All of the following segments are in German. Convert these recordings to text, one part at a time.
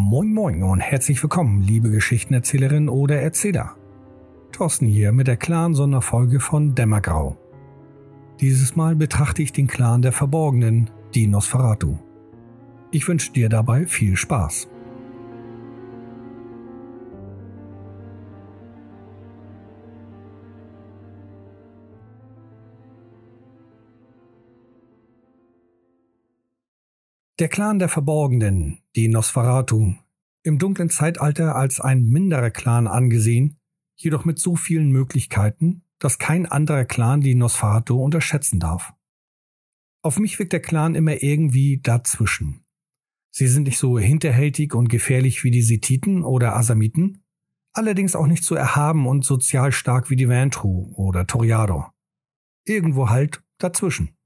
Moin Moin und herzlich willkommen, liebe Geschichtenerzählerin oder Erzähler. Thorsten hier mit der Clan-Sonderfolge von Dämmergrau. Dieses Mal betrachte ich den Clan der Verborgenen, die Nosferatu. Ich wünsche dir dabei viel Spaß. Der Clan der Verborgenen, die Nosferatu, im dunklen Zeitalter als ein minderer Clan angesehen, jedoch mit so vielen Möglichkeiten, dass kein anderer Clan die Nosferatu unterschätzen darf. Auf mich wirkt der Clan immer irgendwie dazwischen. Sie sind nicht so hinterhältig und gefährlich wie die Sethiten oder Asamiten, allerdings auch nicht so erhaben und sozial stark wie die Vantru oder Toriador. Irgendwo halt dazwischen.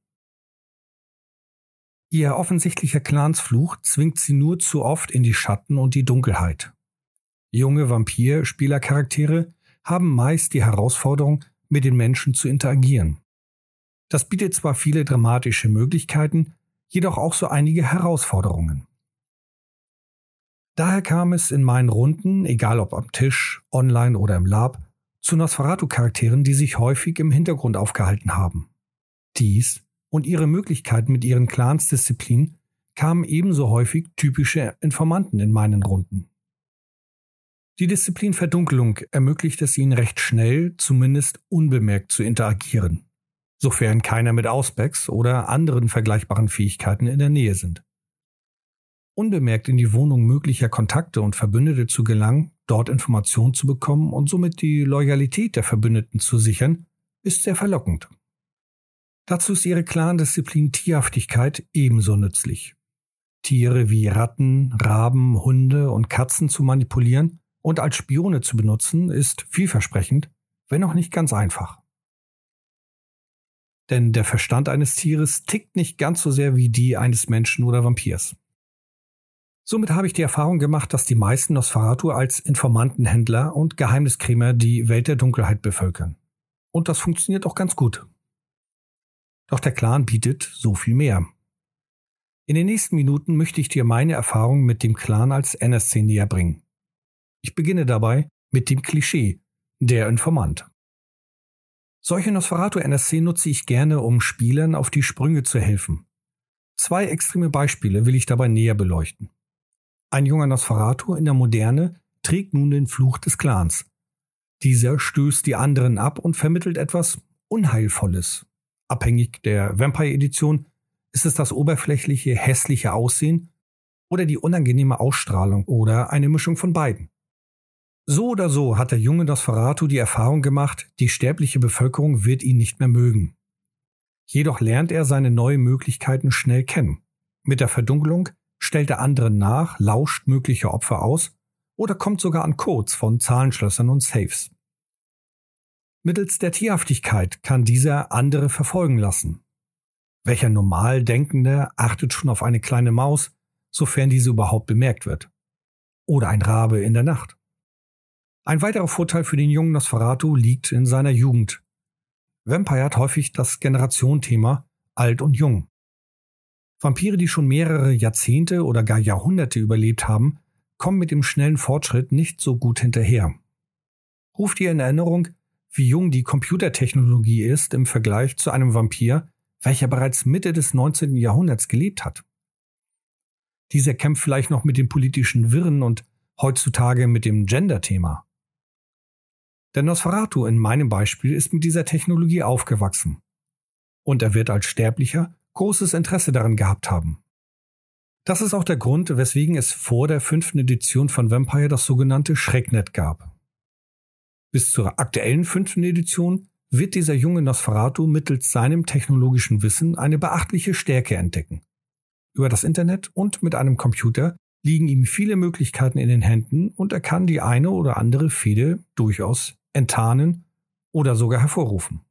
Ihr offensichtlicher Clansfluch zwingt sie nur zu oft in die Schatten und die Dunkelheit. Junge Vampir-Spielercharaktere haben meist die Herausforderung, mit den Menschen zu interagieren. Das bietet zwar viele dramatische Möglichkeiten, jedoch auch so einige Herausforderungen. Daher kam es in meinen Runden, egal ob am Tisch, online oder im Lab, zu Nosferatu-Charakteren, die sich häufig im Hintergrund aufgehalten haben. Dies und ihre Möglichkeiten mit ihren Clansdisziplinen kamen ebenso häufig typische Informanten in meinen Runden. Die Disziplin Verdunkelung ermöglicht es ihnen recht schnell, zumindest unbemerkt zu interagieren, sofern keiner mit Ausbecks oder anderen vergleichbaren Fähigkeiten in der Nähe sind. Unbemerkt in die Wohnung möglicher Kontakte und Verbündete zu gelangen, dort Informationen zu bekommen und somit die Loyalität der Verbündeten zu sichern, ist sehr verlockend. Dazu ist ihre Clandisziplin Tierhaftigkeit ebenso nützlich. Tiere wie Ratten, Raben, Hunde und Katzen zu manipulieren und als Spione zu benutzen, ist vielversprechend, wenn auch nicht ganz einfach. Denn der Verstand eines Tieres tickt nicht ganz so sehr wie die eines Menschen oder Vampirs. Somit habe ich die Erfahrung gemacht, dass die meisten Nosferatu als Informantenhändler und Geheimniskrämer die Welt der Dunkelheit bevölkern. Und das funktioniert auch ganz gut. Doch der Clan bietet so viel mehr. In den nächsten Minuten möchte ich dir meine Erfahrung mit dem Clan als NSC näher bringen. Ich beginne dabei mit dem Klischee, der Informant. Solche Nosferatu NSC nutze ich gerne, um Spielern auf die Sprünge zu helfen. Zwei extreme Beispiele will ich dabei näher beleuchten. Ein junger Nosferatu in der Moderne trägt nun den Fluch des Clans. Dieser stößt die anderen ab und vermittelt etwas Unheilvolles, abhängig der Vampire-Edition, ist es das oberflächliche, hässliche Aussehen oder die unangenehme Ausstrahlung oder eine Mischung von beiden. So oder so hat der junge Nosferatu die Erfahrung gemacht, die sterbliche Bevölkerung wird ihn nicht mehr mögen. Jedoch lernt er seine neuen Möglichkeiten schnell kennen. Mit der Verdunkelung stellt er anderen nach, lauscht mögliche Opfer aus oder kommt sogar an Codes von Zahlenschlössern und Safes. Mittels der Tierhaftigkeit kann dieser andere verfolgen lassen. Welcher normal Denkende achtet schon auf eine kleine Maus, sofern diese überhaupt bemerkt wird? Oder ein Rabe in der Nacht? Ein weiterer Vorteil für den jungen Nosferatu liegt in seiner Jugend. Vampire hat häufig das Generationenthema alt und jung. Vampire, die schon mehrere Jahrzehnte oder gar Jahrhunderte überlebt haben, kommen mit dem schnellen Fortschritt nicht so gut hinterher. Ruft ihr in Erinnerung, wie jung die Computertechnologie ist im Vergleich zu einem Vampir, welcher bereits Mitte des 19. Jahrhunderts gelebt hat. Dieser kämpft vielleicht noch mit den politischen Wirren und heutzutage mit dem Gender-Thema. Der Nosferatu in meinem Beispiel ist mit dieser Technologie aufgewachsen. Und er wird als Sterblicher großes Interesse daran gehabt haben. Das ist auch der Grund, weswegen es vor der fünften Edition von Vampire das sogenannte Schrecknet gab. Bis zur aktuellen fünften Edition wird dieser junge Nosferatu mittels seinem technologischen Wissen eine beachtliche Stärke entdecken. Über das Internet und mit einem Computer liegen ihm viele Möglichkeiten in den Händen und er kann die eine oder andere Fehde durchaus enttarnen oder sogar hervorrufen.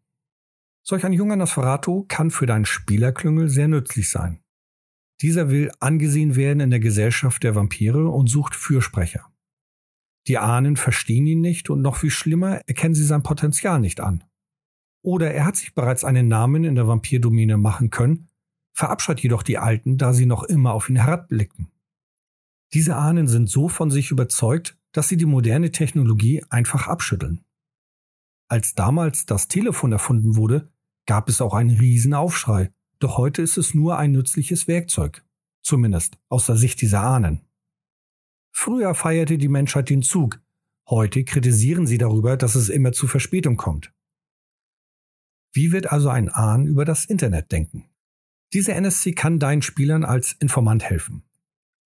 Solch ein junger Nosferatu kann für deinen Spielerklüngel sehr nützlich sein. Dieser will angesehen werden in der Gesellschaft der Vampire und sucht Fürsprecher. Die Ahnen verstehen ihn nicht und noch viel schlimmer, erkennen sie sein Potenzial nicht an. Oder er hat sich bereits einen Namen in der Vampirdomäne machen können, verabscheut jedoch die Alten, da sie noch immer auf ihn herabblicken. Diese Ahnen sind so von sich überzeugt, dass sie die moderne Technologie einfach abschütteln. Als damals das Telefon erfunden wurde, gab es auch einen Riesenaufschrei, doch heute ist es nur ein nützliches Werkzeug, zumindest aus der Sicht dieser Ahnen. Früher feierte die Menschheit den Zug, heute kritisieren sie darüber, dass es immer zu Verspätung kommt. Wie wird also ein Ahn über das Internet denken? Diese NSC kann deinen Spielern als Informant helfen.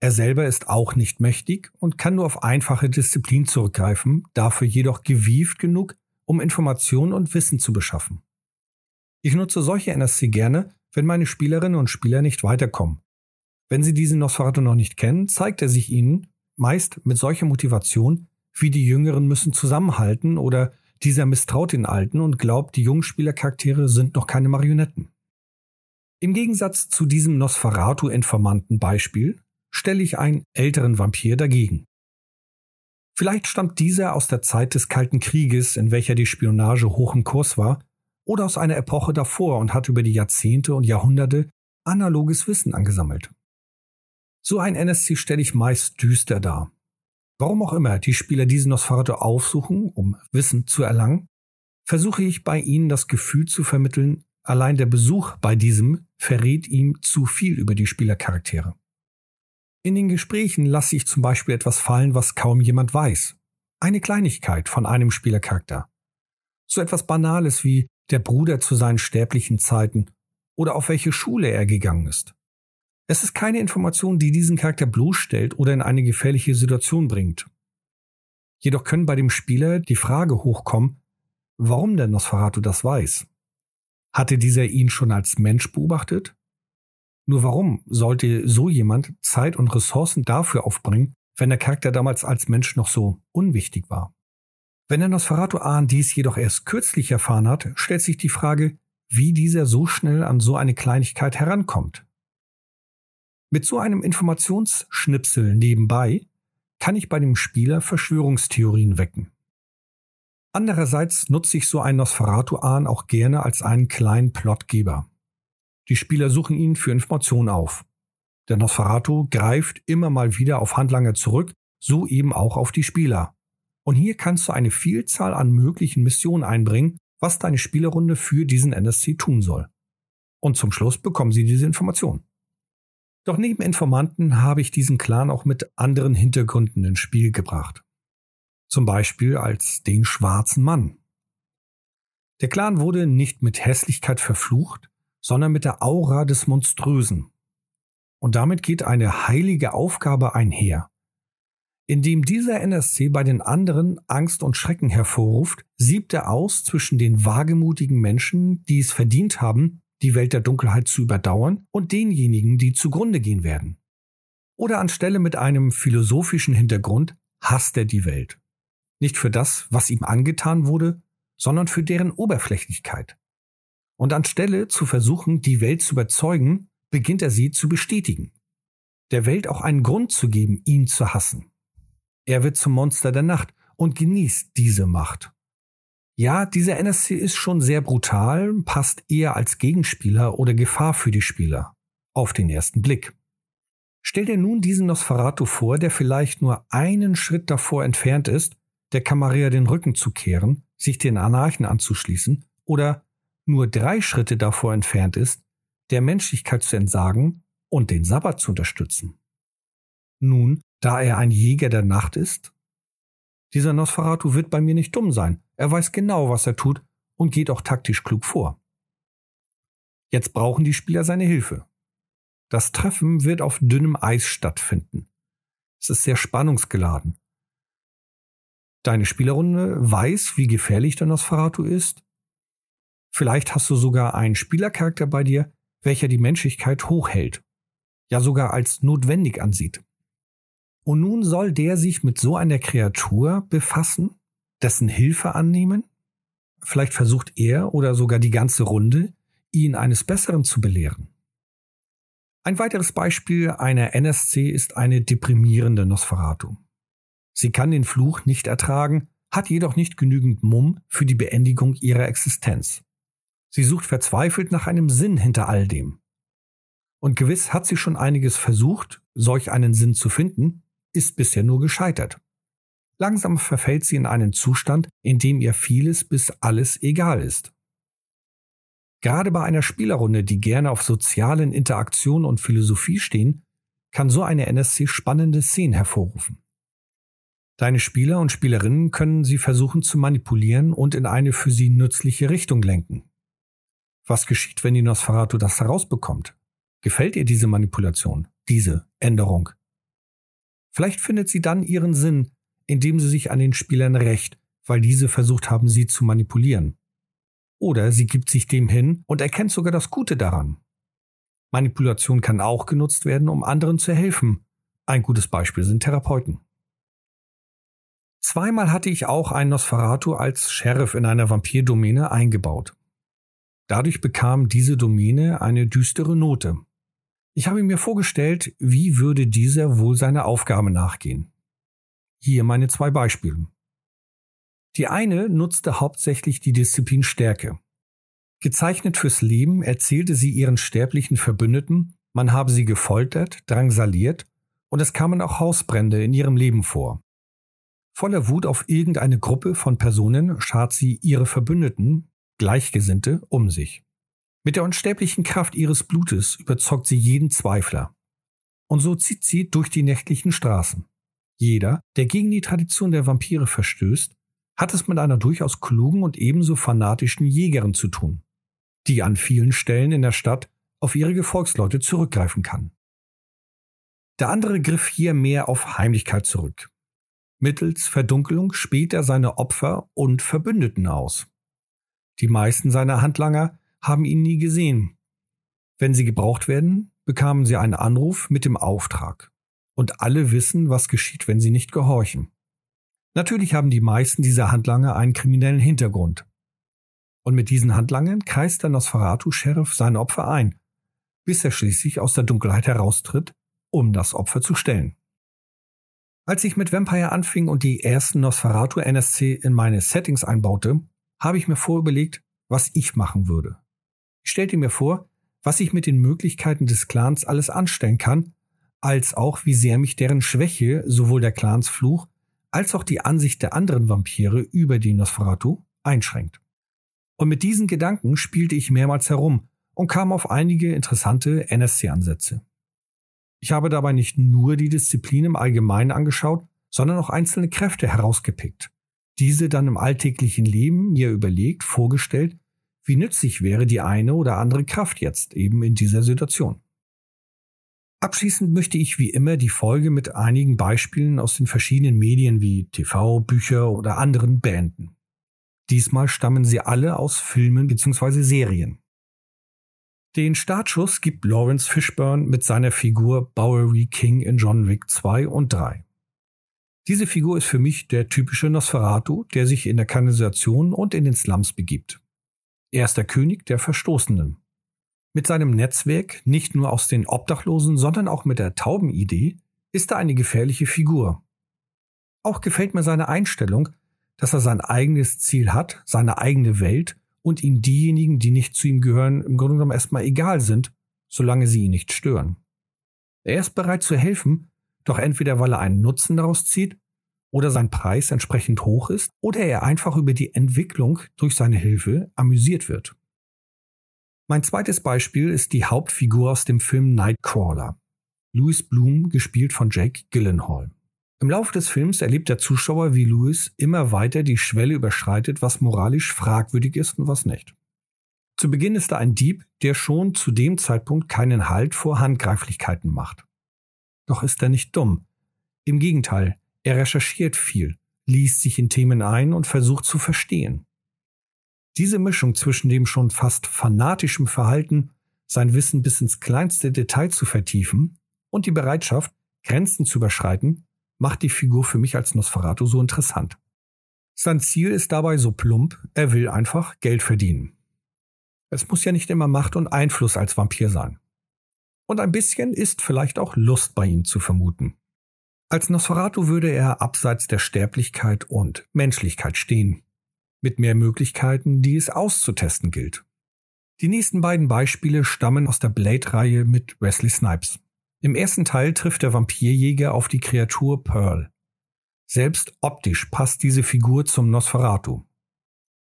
Er selber ist auch nicht mächtig und kann nur auf einfache Disziplin zurückgreifen, dafür jedoch gewieft genug, um Informationen und Wissen zu beschaffen. Ich nutze solche NSC gerne, wenn meine Spielerinnen und Spieler nicht weiterkommen. Wenn sie diesen Nosferatu noch nicht kennen, zeigt er sich ihnen meist mit solcher Motivation, wie die Jüngeren müssen zusammenhalten oder dieser misstraut den Alten und glaubt, die jungen Spielercharaktere sind noch keine Marionetten. Im Gegensatz zu diesem Nosferatu-Informanten-Beispiel stelle ich einen älteren Vampir dagegen. Vielleicht stammt dieser aus der Zeit des Kalten Krieges, in welcher die Spionage hoch im Kurs war, oder aus einer Epoche davor und hat über die Jahrzehnte und Jahrhunderte analoges Wissen angesammelt. So ein NSC stelle ich meist düster dar. Warum auch immer die Spieler diesen Nosferatu aufsuchen, um Wissen zu erlangen, versuche ich bei ihnen das Gefühl zu vermitteln, allein der Besuch bei diesem verrät ihm zu viel über die Spielercharaktere. In den Gesprächen lasse ich zum Beispiel etwas fallen, was kaum jemand weiß. Eine Kleinigkeit von einem Spielercharakter. So etwas Banales wie der Bruder zu seinen sterblichen Zeiten oder auf welche Schule er gegangen ist. Es ist keine Information, die diesen Charakter bloßstellt oder in eine gefährliche Situation bringt. Jedoch können bei dem Spieler die Frage hochkommen, warum denn Nosferatu das weiß. Hatte dieser ihn schon als Mensch beobachtet? Nur warum sollte so jemand Zeit und Ressourcen dafür aufbringen, wenn der Charakter damals als Mensch noch so unwichtig war? Wenn der Nosferatu Ahn dies jedoch erst kürzlich erfahren hat, stellt sich die Frage, wie dieser so schnell an so eine Kleinigkeit herankommt. Mit so einem Informationsschnipsel nebenbei kann ich bei dem Spieler Verschwörungstheorien wecken. Andererseits nutze ich so einen Nosferatu-Ahn auch gerne als einen kleinen Plotgeber. Die Spieler suchen ihn für Informationen auf. Der Nosferatu greift immer mal wieder auf Handlanger zurück, so eben auch auf die Spieler. Und hier kannst du eine Vielzahl an möglichen Missionen einbringen, was deine Spielerrunde für diesen NSC tun soll. Und zum Schluss bekommen sie diese Information. Doch neben Informanten habe ich diesen Clan auch mit anderen Hintergründen ins Spiel gebracht. Zum Beispiel als den schwarzen Mann. Der Clan wurde nicht mit Hässlichkeit verflucht, sondern mit der Aura des Monströsen. Und damit geht eine heilige Aufgabe einher. Indem dieser NSC bei den anderen Angst und Schrecken hervorruft, siebt er aus zwischen den wagemutigen Menschen, die es verdient haben, die Welt der Dunkelheit zu überdauern und denjenigen, die zugrunde gehen werden. Oder anstelle mit einem philosophischen Hintergrund hasst er die Welt. Nicht für das, was ihm angetan wurde, sondern für deren Oberflächlichkeit. Und anstelle zu versuchen, die Welt zu überzeugen, beginnt er sie zu bestätigen. Der Welt auch einen Grund zu geben, ihn zu hassen. Er wird zum Monster der Nacht und genießt diese Macht. Ja, dieser NSC ist schon sehr brutal, passt eher als Gegenspieler oder Gefahr für die Spieler. Auf den ersten Blick. Stell dir nun diesen Nosferatu vor, der vielleicht nur einen Schritt davor entfernt ist, der Camarilla den Rücken zu kehren, sich den Anarchen anzuschließen oder nur drei Schritte davor entfernt ist, der Menschlichkeit zu entsagen und den Sabbat zu unterstützen. Nun, da er ein Jäger der Nacht ist, dieser Nosferatu wird bei mir nicht dumm sein. Er weiß genau, was er tut und geht auch taktisch klug vor. Jetzt brauchen die Spieler seine Hilfe. Das Treffen wird auf dünnem Eis stattfinden. Es ist sehr spannungsgeladen. Deine Spielerrunde weiß, wie gefährlich der Nosferatu ist. Vielleicht hast du sogar einen Spielercharakter bei dir, welcher die Menschlichkeit hochhält, ja sogar als notwendig ansieht. Und nun soll der sich mit so einer Kreatur befassen, dessen Hilfe annehmen? Vielleicht versucht er oder sogar die ganze Runde, ihn eines Besseren zu belehren. Ein weiteres Beispiel einer NSC ist eine deprimierende Nosferatu. Sie kann den Fluch nicht ertragen, hat jedoch nicht genügend Mumm für die Beendigung ihrer Existenz. Sie sucht verzweifelt nach einem Sinn hinter all dem. Und gewiss hat sie schon einiges versucht, solch einen Sinn zu finden, ist bisher nur gescheitert. Langsam verfällt sie in einen Zustand, in dem ihr vieles bis alles egal ist. Gerade bei einer Spielerrunde, die gerne auf sozialen Interaktionen und Philosophie stehen, kann so eine NSC spannende Szenen hervorrufen. Deine Spieler und Spielerinnen können sie versuchen zu manipulieren und in eine für sie nützliche Richtung lenken. Was geschieht, wenn die Nosferatu das herausbekommt? Gefällt ihr diese Manipulation, diese Änderung? Vielleicht findet sie dann ihren Sinn, indem sie sich an den Spielern rächt, weil diese versucht haben, sie zu manipulieren. Oder sie gibt sich dem hin und erkennt sogar das Gute daran. Manipulation kann auch genutzt werden, um anderen zu helfen. Ein gutes Beispiel sind Therapeuten. Zweimal hatte ich auch einen Nosferatu als Sheriff in einer Vampirdomäne eingebaut. Dadurch bekam diese Domäne eine düstere Note. Ich habe mir vorgestellt, wie würde dieser wohl seiner Aufgabe nachgehen. Hier meine zwei Beispiele. Die eine nutzte hauptsächlich die Disziplin Stärke. Gezeichnet fürs Leben erzählte sie ihren sterblichen Verbündeten, man habe sie gefoltert, drangsaliert und es kamen auch Hausbrände in ihrem Leben vor. Voller Wut auf irgendeine Gruppe von Personen schart sie ihre Verbündeten, Gleichgesinnte, um sich. Mit der unsterblichen Kraft ihres Blutes überzeugt sie jeden Zweifler. Und so zieht sie durch die nächtlichen Straßen. Jeder, der gegen die Tradition der Vampire verstößt, hat es mit einer durchaus klugen und ebenso fanatischen Jägerin zu tun, die an vielen Stellen in der Stadt auf ihre Gefolgsleute zurückgreifen kann. Der andere griff hier mehr auf Heimlichkeit zurück. Mittels Verdunkelung späht er seine Opfer und Verbündeten aus. Die meisten seiner Handlanger haben ihn nie gesehen. Wenn sie gebraucht werden, bekamen sie einen Anruf mit dem Auftrag. Und alle wissen, was geschieht, wenn sie nicht gehorchen. Natürlich haben die meisten dieser Handlanger einen kriminellen Hintergrund. Und mit diesen Handlangern kreist der Nosferatu-Sheriff seine Opfer ein, bis er schließlich aus der Dunkelheit heraustritt, um das Opfer zu stellen. Als ich mit Vampire anfing und die ersten Nosferatu NSC in meine Settings einbaute, habe ich mir vorüberlegt, was ich machen würde. Ich stellte mir vor, was ich mit den Möglichkeiten des Clans alles anstellen kann, als auch wie sehr mich deren Schwäche, sowohl der Clansfluch als auch die Ansicht der anderen Vampire über die Nosferatu einschränkt. Und mit diesen Gedanken spielte ich mehrmals herum und kam auf einige interessante NSC-Ansätze. Ich habe dabei nicht nur die Disziplin im Allgemeinen angeschaut, sondern auch einzelne Kräfte herausgepickt. Diese dann im alltäglichen Leben mir überlegt, vorgestellt, wie nützlich wäre die eine oder andere Kraft jetzt eben in dieser Situation. Abschließend möchte ich wie immer die Folge mit einigen Beispielen aus den verschiedenen Medien wie TV, Bücher oder anderen beenden. Diesmal stammen sie alle aus Filmen bzw. Serien. Den Startschuss gibt Lawrence Fishburne mit seiner Figur Bowery King in John Wick 2 und 3. Diese Figur ist für mich der typische Nosferatu, der sich in der Kanalisation und in den Slums begibt. Er ist der König der Verstoßenen. Mit seinem Netzwerk, nicht nur aus den Obdachlosen, sondern auch mit der Taubenidee, ist er eine gefährliche Figur. Auch gefällt mir seine Einstellung, dass er sein eigenes Ziel hat, seine eigene Welt und ihm diejenigen, die nicht zu ihm gehören, im Grunde genommen erstmal egal sind, solange sie ihn nicht stören. Er ist bereit zu helfen, doch entweder weil er einen Nutzen daraus zieht oder sein Preis entsprechend hoch ist oder er einfach über die Entwicklung durch seine Hilfe amüsiert wird. Mein zweites Beispiel ist die Hauptfigur aus dem Film Nightcrawler. Louis Bloom, gespielt von Jake Gyllenhaal. Im Laufe des Films erlebt der Zuschauer, wie Louis immer weiter die Schwelle überschreitet, was moralisch fragwürdig ist und was nicht. Zu Beginn ist er ein Dieb, der schon zu dem Zeitpunkt keinen Halt vor Handgreiflichkeiten macht. Doch ist er nicht dumm. Im Gegenteil, er recherchiert viel, liest sich in Themen ein und versucht zu verstehen. Diese Mischung zwischen dem schon fast fanatischen Verhalten, sein Wissen bis ins kleinste Detail zu vertiefen und die Bereitschaft, Grenzen zu überschreiten, macht die Figur für mich als Nosferatu so interessant. Sein Ziel ist dabei so plump, er will einfach Geld verdienen. Es muss ja nicht immer Macht und Einfluss als Vampir sein. Und ein bisschen ist vielleicht auch Lust bei ihm zu vermuten. Als Nosferatu würde er abseits der Sterblichkeit und Menschlichkeit stehen, mit mehr Möglichkeiten, die es auszutesten gilt. Die nächsten beiden Beispiele stammen aus der Blade-Reihe mit Wesley Snipes. Im ersten Teil trifft der Vampirjäger auf die Kreatur Pearl. Selbst optisch passt diese Figur zum Nosferatu.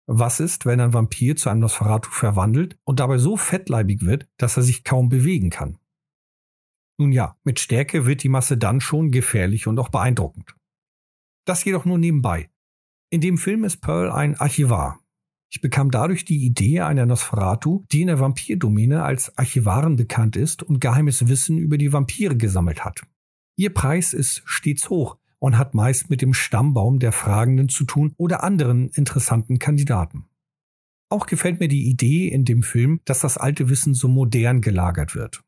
Was ist, wenn ein Vampir zu einem Nosferatu verwandelt und dabei so fettleibig wird, dass er sich kaum bewegen kann? Nun ja, mit Stärke wird die Masse dann schon gefährlich und auch beeindruckend. Das jedoch nur nebenbei. In dem Film ist Pearl ein Archivar. Ich bekam dadurch die Idee einer Nosferatu, die in der Vampirdomäne als Archivarin bekannt ist und geheimes Wissen über die Vampire gesammelt hat. Ihr Preis ist stets hoch, und hat meist mit dem Stammbaum der Fragenden zu tun oder anderen interessanten Kandidaten. Auch gefällt mir die Idee in dem Film, dass das alte Wissen so modern gelagert wird.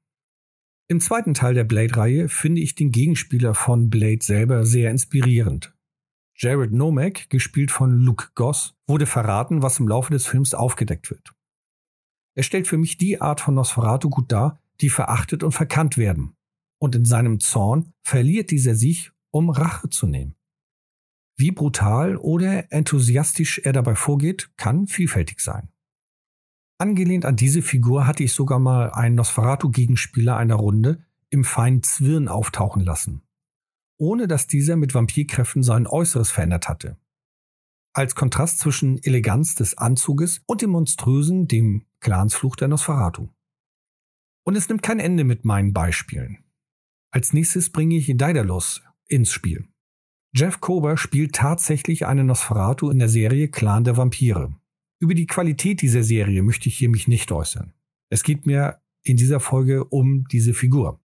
Im zweiten Teil der Blade-Reihe finde ich den Gegenspieler von Blade selber sehr inspirierend. Jared Nomack, gespielt von Luke Goss, wurde verraten, was im Laufe des Films aufgedeckt wird. Er stellt für mich die Art von Nosferatu gut dar, die verachtet und verkannt werden. Und in seinem Zorn verliert dieser sich um Rache zu nehmen. Wie brutal oder enthusiastisch er dabei vorgeht, kann vielfältig sein. Angelehnt an diese Figur hatte ich sogar mal einen Nosferatu-Gegenspieler einer Runde im feinen Zwirn auftauchen lassen, ohne dass dieser mit Vampirkräften sein Äußeres verändert hatte. Als Kontrast zwischen Eleganz des Anzuges und dem monströsen, dem Clansfluch der Nosferatu. Und es nimmt kein Ende mit meinen Beispielen. Als nächstes bringe ich Daedalus, ins Spiel. Jeff Kober spielt tatsächlich einen Nosferatu in der Serie Clan der Vampire. Über die Qualität dieser Serie möchte ich hier mich nicht äußern. Es geht mir in dieser Folge um diese Figur.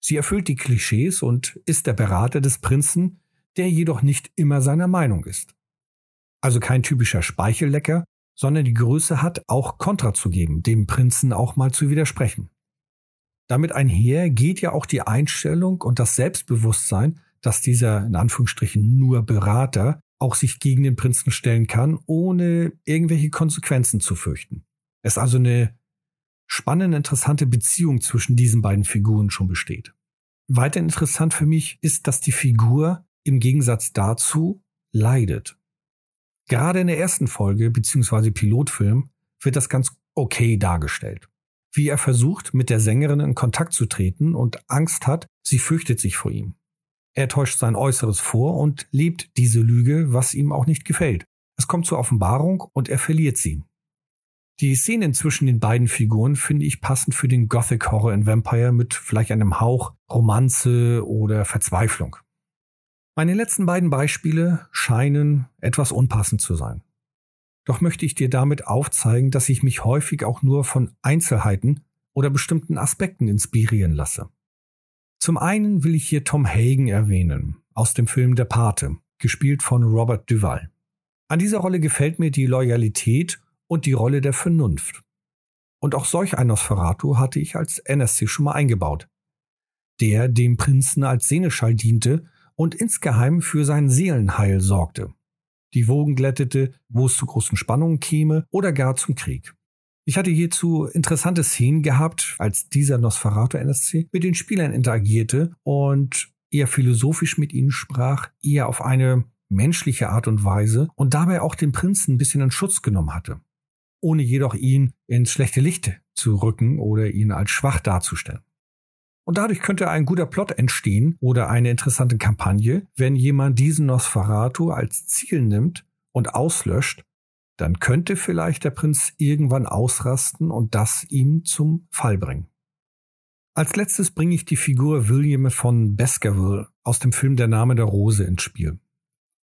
Sie erfüllt die Klischees und ist der Berater des Prinzen, der jedoch nicht immer seiner Meinung ist. Also kein typischer Speichellecker, sondern die Größe hat, auch Kontra zu geben, dem Prinzen auch mal zu widersprechen. Damit einher geht ja auch die Einstellung und das Selbstbewusstsein, dass dieser in Anführungsstrichen nur Berater auch sich gegen den Prinzen stellen kann, ohne irgendwelche Konsequenzen zu fürchten. Es also eine spannende, interessante Beziehung zwischen diesen beiden Figuren schon besteht. Weiter interessant für mich ist, dass die Figur im Gegensatz dazu leidet. Gerade in der ersten Folge bzw. Pilotfilm wird das ganz okay dargestellt. Wie er versucht, mit der Sängerin in Kontakt zu treten und Angst hat, sie fürchtet sich vor ihm. Er täuscht sein Äußeres vor und lebt diese Lüge, was ihm auch nicht gefällt. Es kommt zur Offenbarung und er verliert sie. Die Szenen zwischen den beiden Figuren finde ich passend für den Gothic Horror in Vampire mit vielleicht einem Hauch Romanze oder Verzweiflung. Meine letzten beiden Beispiele scheinen etwas unpassend zu sein. Doch möchte ich dir damit aufzeigen, dass ich mich häufig auch nur von Einzelheiten oder bestimmten Aspekten inspirieren lasse. Zum einen will ich hier Tom Hagen erwähnen, aus dem Film Der Pate, gespielt von Robert Duval. An dieser Rolle gefällt mir die Loyalität und die Rolle der Vernunft. Und auch solch ein Nosferatu hatte ich als NSC schon mal eingebaut. Der dem Prinzen als Seneschall diente und insgeheim für sein Seelenheil sorgte. Die Wogen glättete, wo es zu großen Spannungen käme oder gar zum Krieg. Ich hatte hierzu interessante Szenen gehabt, als dieser Nosferatu NSC mit den Spielern interagierte und eher philosophisch mit ihnen sprach, eher auf eine menschliche Art und Weise und dabei auch den Prinzen ein bisschen in Schutz genommen hatte, ohne jedoch ihn ins schlechte Licht zu rücken oder ihn als schwach darzustellen. Und dadurch könnte ein guter Plot entstehen oder eine interessante Kampagne, wenn jemand diesen Nosferatu als Ziel nimmt und auslöscht dann könnte vielleicht der Prinz irgendwann ausrasten und das ihm zum Fall bringen. Als letztes bringe ich die Figur William von Baskerville aus dem Film Der Name der Rose ins Spiel.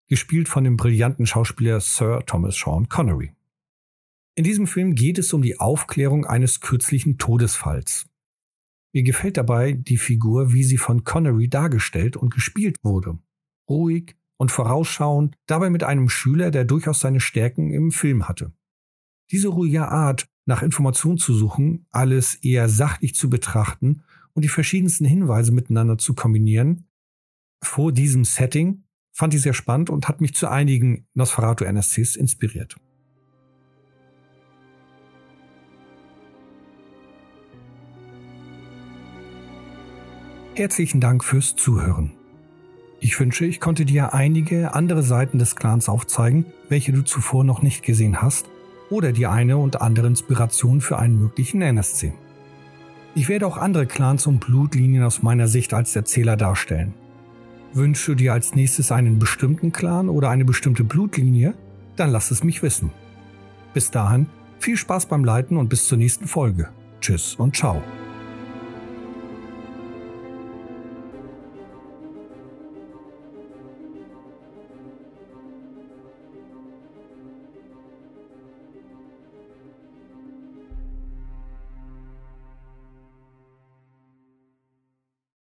Gespielt von dem brillanten Schauspieler Sir Thomas Sean Connery. In diesem Film geht es um die Aufklärung eines kürzlichen Todesfalls. Mir gefällt dabei die Figur, wie sie von Connery dargestellt und gespielt wurde. Ruhig, und vorausschauend, dabei mit einem Schüler, der durchaus seine Stärken im Film hatte. Diese ruhige Art, nach Informationen zu suchen, alles eher sachlich zu betrachten und die verschiedensten Hinweise miteinander zu kombinieren, vor diesem Setting fand ich sehr spannend und hat mich zu einigen Nosferatu NSCs inspiriert. Herzlichen Dank fürs Zuhören. Ich wünsche, ich konnte dir einige andere Seiten des Clans aufzeigen, welche du zuvor noch nicht gesehen hast, oder die eine und andere Inspiration für einen möglichen NSC. Ich werde auch andere Clans und Blutlinien aus meiner Sicht als Erzähler darstellen. Wünschst du dir als nächstes einen bestimmten Clan oder eine bestimmte Blutlinie? Dann lass es mich wissen. Bis dahin, viel Spaß beim Leiten und bis zur nächsten Folge. Tschüss und ciao.